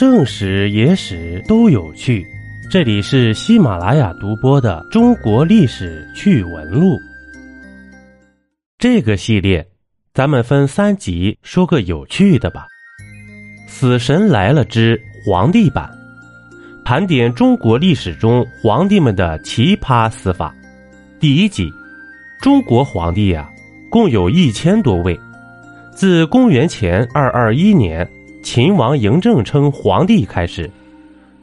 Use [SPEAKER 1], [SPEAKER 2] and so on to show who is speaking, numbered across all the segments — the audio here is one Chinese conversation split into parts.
[SPEAKER 1] 正史、野史都有趣。这里是喜马拉雅独播的《中国历史趣闻录》。这个系列，咱们分三集说个有趣的吧。死神来了之皇帝版，盘点中国历史中皇帝们的奇葩死法。第一集，中国皇帝呀，共有一千多位。自公元前二二一年，秦王嬴政称皇帝开始。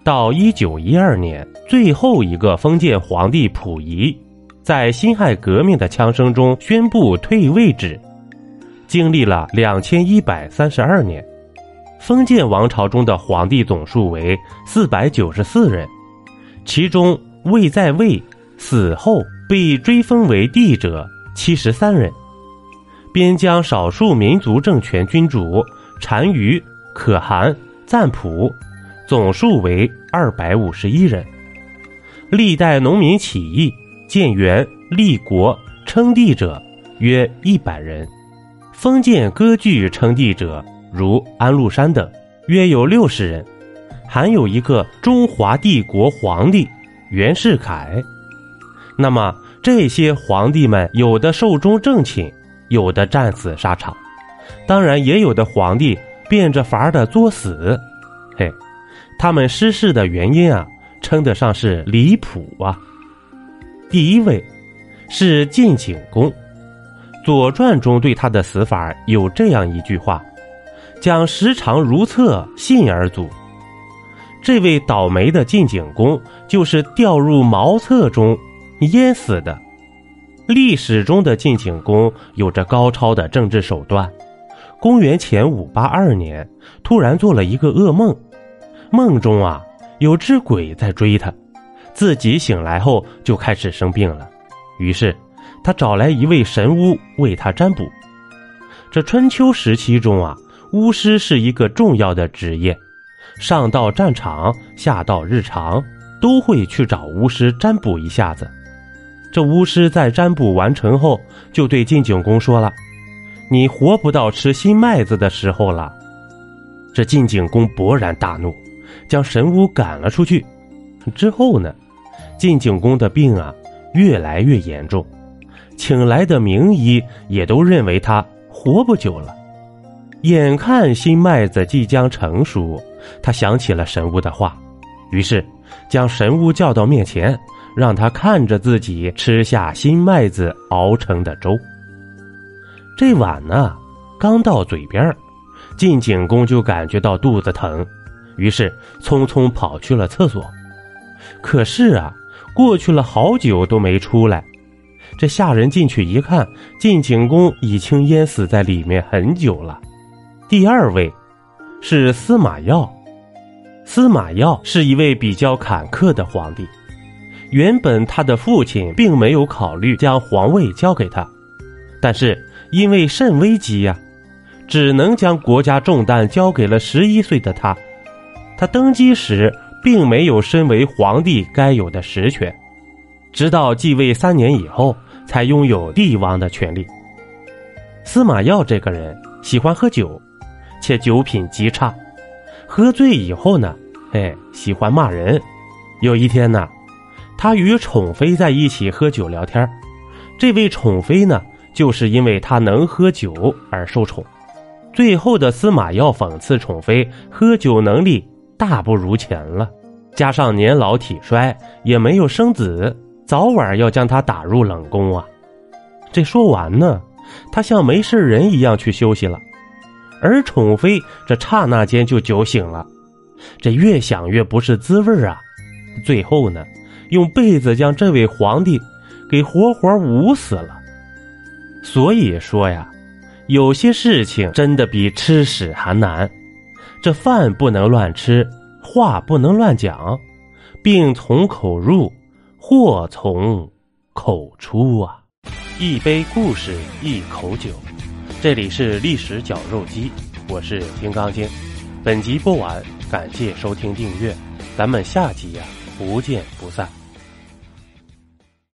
[SPEAKER 1] 到一九一二年，最后一个封建皇帝溥仪，在辛亥革命的枪声中宣布退位制，经历了两千一百三十二年，封建王朝中的皇帝总数为四百九十四人，其中未在位、死后被追封为帝者七十三人，边疆少数民族政权君主单于、可汗、赞普。总数为二百五十一人，历代农民起义建元立国称帝者约一百人，封建割据称帝者如安禄山等约有六十人，还有一个中华帝国皇帝袁世凯。那么这些皇帝们有的寿终正寝，有的战死沙场，当然也有的皇帝变着法儿的作死，嘿。他们失势的原因啊，称得上是离谱啊。第一位是晋景公，《左传》中对他的死法有这样一句话：“将时常如厕，信而卒。”这位倒霉的晋景公就是掉入茅厕中淹死的。历史中的晋景公有着高超的政治手段。公元前五八二年，突然做了一个噩梦。梦中啊，有只鬼在追他，自己醒来后就开始生病了。于是他找来一位神巫为他占卜。这春秋时期中啊，巫师是一个重要的职业，上到战场，下到日常，都会去找巫师占卜一下子。这巫师在占卜完成后，就对晋景公说了：“你活不到吃新麦子的时候了。”这晋景公勃然大怒。将神巫赶了出去，之后呢，晋景公的病啊越来越严重，请来的名医也都认为他活不久了。眼看新麦子即将成熟，他想起了神巫的话，于是将神巫叫到面前，让他看着自己吃下新麦子熬成的粥。这碗呢，刚到嘴边，晋景公就感觉到肚子疼。于是匆匆跑去了厕所，可是啊，过去了好久都没出来。这下人进去一看，晋景公已经淹死在里面很久了。第二位是司马曜，司马曜是一位比较坎坷的皇帝。原本他的父亲并没有考虑将皇位交给他，但是因为甚危急呀，只能将国家重担交给了十一岁的他。他登基时并没有身为皇帝该有的实权，直到继位三年以后才拥有帝王的权利。司马曜这个人喜欢喝酒，且酒品极差，喝醉以后呢，哎，喜欢骂人。有一天呢，他与宠妃在一起喝酒聊天，这位宠妃呢，就是因为他能喝酒而受宠。最后的司马曜讽刺宠妃喝酒能力。大不如前了，加上年老体衰，也没有生子，早晚要将他打入冷宫啊！这说完呢，他像没事人一样去休息了，而宠妃这刹那间就酒醒了，这越想越不是滋味啊！最后呢，用被子将这位皇帝给活活捂死了。所以说呀，有些事情真的比吃屎还难。这饭不能乱吃，话不能乱讲，病从口入，祸从口出啊！一杯故事，一口酒，这里是历史绞肉机，我是金刚经。本集播完，感谢收听订阅，咱们下集呀，不见不散。